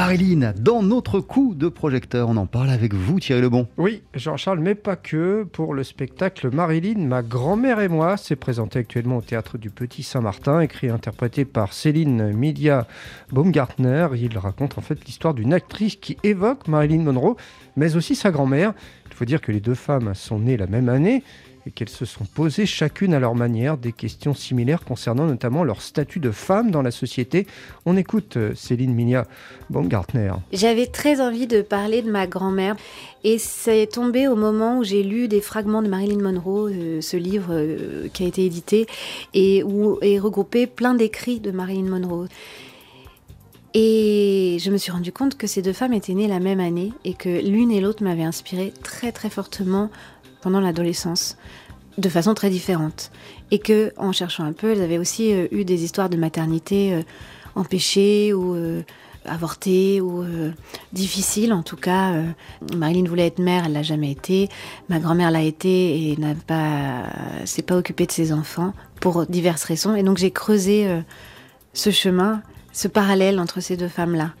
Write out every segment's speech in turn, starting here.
Marilyn, dans notre coup de projecteur, on en parle avec vous Thierry Lebon. Oui, Jean-Charles, mais pas que. Pour le spectacle Marilyn, ma grand-mère et moi, c'est présenté actuellement au Théâtre du Petit Saint-Martin, écrit et interprété par Céline Midia Baumgartner. Il raconte en fait l'histoire d'une actrice qui évoque Marilyn Monroe, mais aussi sa grand-mère. Il faut dire que les deux femmes sont nées la même année et qu'elles se sont posées chacune à leur manière des questions similaires concernant notamment leur statut de femme dans la société. On écoute euh, Céline Minia Baumgartner. J'avais très envie de parler de ma grand-mère et c'est tombé au moment où j'ai lu des fragments de Marilyn Monroe, euh, ce livre euh, qui a été édité et où est regroupé plein d'écrits de Marilyn Monroe. Et je me suis rendu compte que ces deux femmes étaient nées la même année et que l'une et l'autre m'avaient inspiré très très fortement pendant l'adolescence de façon très différente. Et que, en cherchant un peu, elles avaient aussi euh, eu des histoires de maternité euh, empêchées ou euh, avortées ou difficiles. En tout cas, Marilyn voulait être mère, elle l'a jamais été. Ma grand-mère l'a été et n'a pas, s'est pas occupée de ses enfants pour diverses raisons. Et donc j'ai creusé ce chemin, ce parallèle entre ces deux femmes-là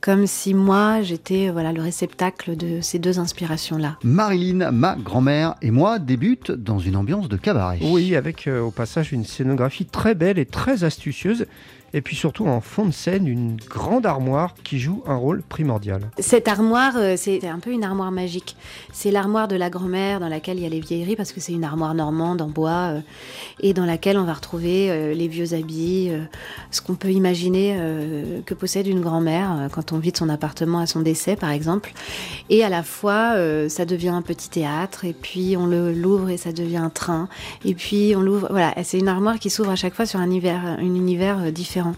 comme si moi j'étais voilà le réceptacle de ces deux inspirations-là. Marilyn, ma grand-mère et moi débutent dans une ambiance de cabaret. Oui, avec euh, au passage une scénographie très belle et très astucieuse et puis surtout en fond de scène une grande armoire qui joue un rôle primordial. Cette armoire, euh, c'est un peu une armoire magique. C'est l'armoire de la grand-mère dans laquelle il y a les vieilleries parce que c'est une armoire normande en bois euh, et dans laquelle on va retrouver les vieux habits, ce qu'on peut imaginer que possède une grand-mère quand on vide son appartement à son décès par exemple. Et à la fois, ça devient un petit théâtre et puis on l'ouvre et ça devient un train et puis on l'ouvre. Voilà, c'est une armoire qui s'ouvre à chaque fois sur un univers, un univers différent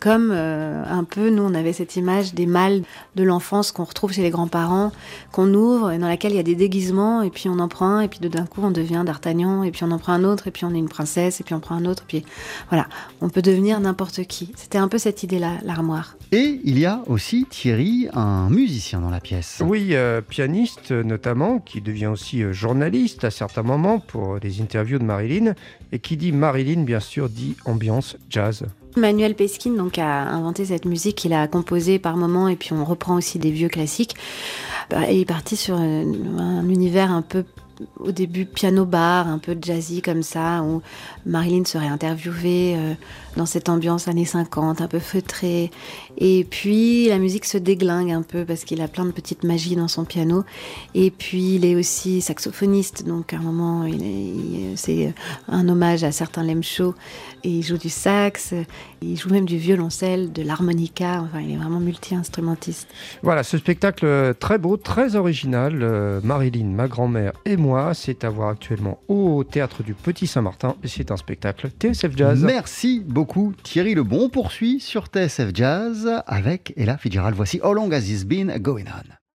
comme euh, un peu, nous, on avait cette image des mâles de l'enfance qu'on retrouve chez les grands-parents, qu'on ouvre et dans laquelle il y a des déguisements, et puis on en prend un, et puis d'un coup on devient d'Artagnan, et puis on en prend un autre, et puis on est une princesse, et puis on prend un autre, et puis voilà, on peut devenir n'importe qui. C'était un peu cette idée-là, l'armoire. Et il y a aussi Thierry, un musicien dans la pièce. Oui, euh, pianiste notamment, qui devient aussi euh, journaliste à certains moments pour les interviews de Marilyn, et qui dit Marilyn, bien sûr, dit ambiance jazz. Manuel Peskin donc a inventé cette musique qu'il a composée par moments et puis on reprend aussi des vieux classiques. Bah, il est parti sur un univers un peu au début piano bar, un peu jazzy comme ça, où Marilyn serait interviewée euh, dans cette ambiance années 50, un peu feutrée. Et puis la musique se déglingue un peu parce qu'il a plein de petites magies dans son piano. Et puis il est aussi saxophoniste, donc à un moment c'est un hommage à certains Lem Show. Et il joue du sax, il joue même du violoncelle, de l'harmonica. Enfin, il est vraiment multi-instrumentiste. Voilà, ce spectacle très beau, très original. Euh, Marilyn, ma grand-mère et moi c'est à voir actuellement au Théâtre du Petit Saint-Martin et c'est un spectacle TSF Jazz. Merci beaucoup Thierry Lebon. On poursuit sur TSF Jazz avec Ella Fitzgerald. Voici How Long Has This Been Going On?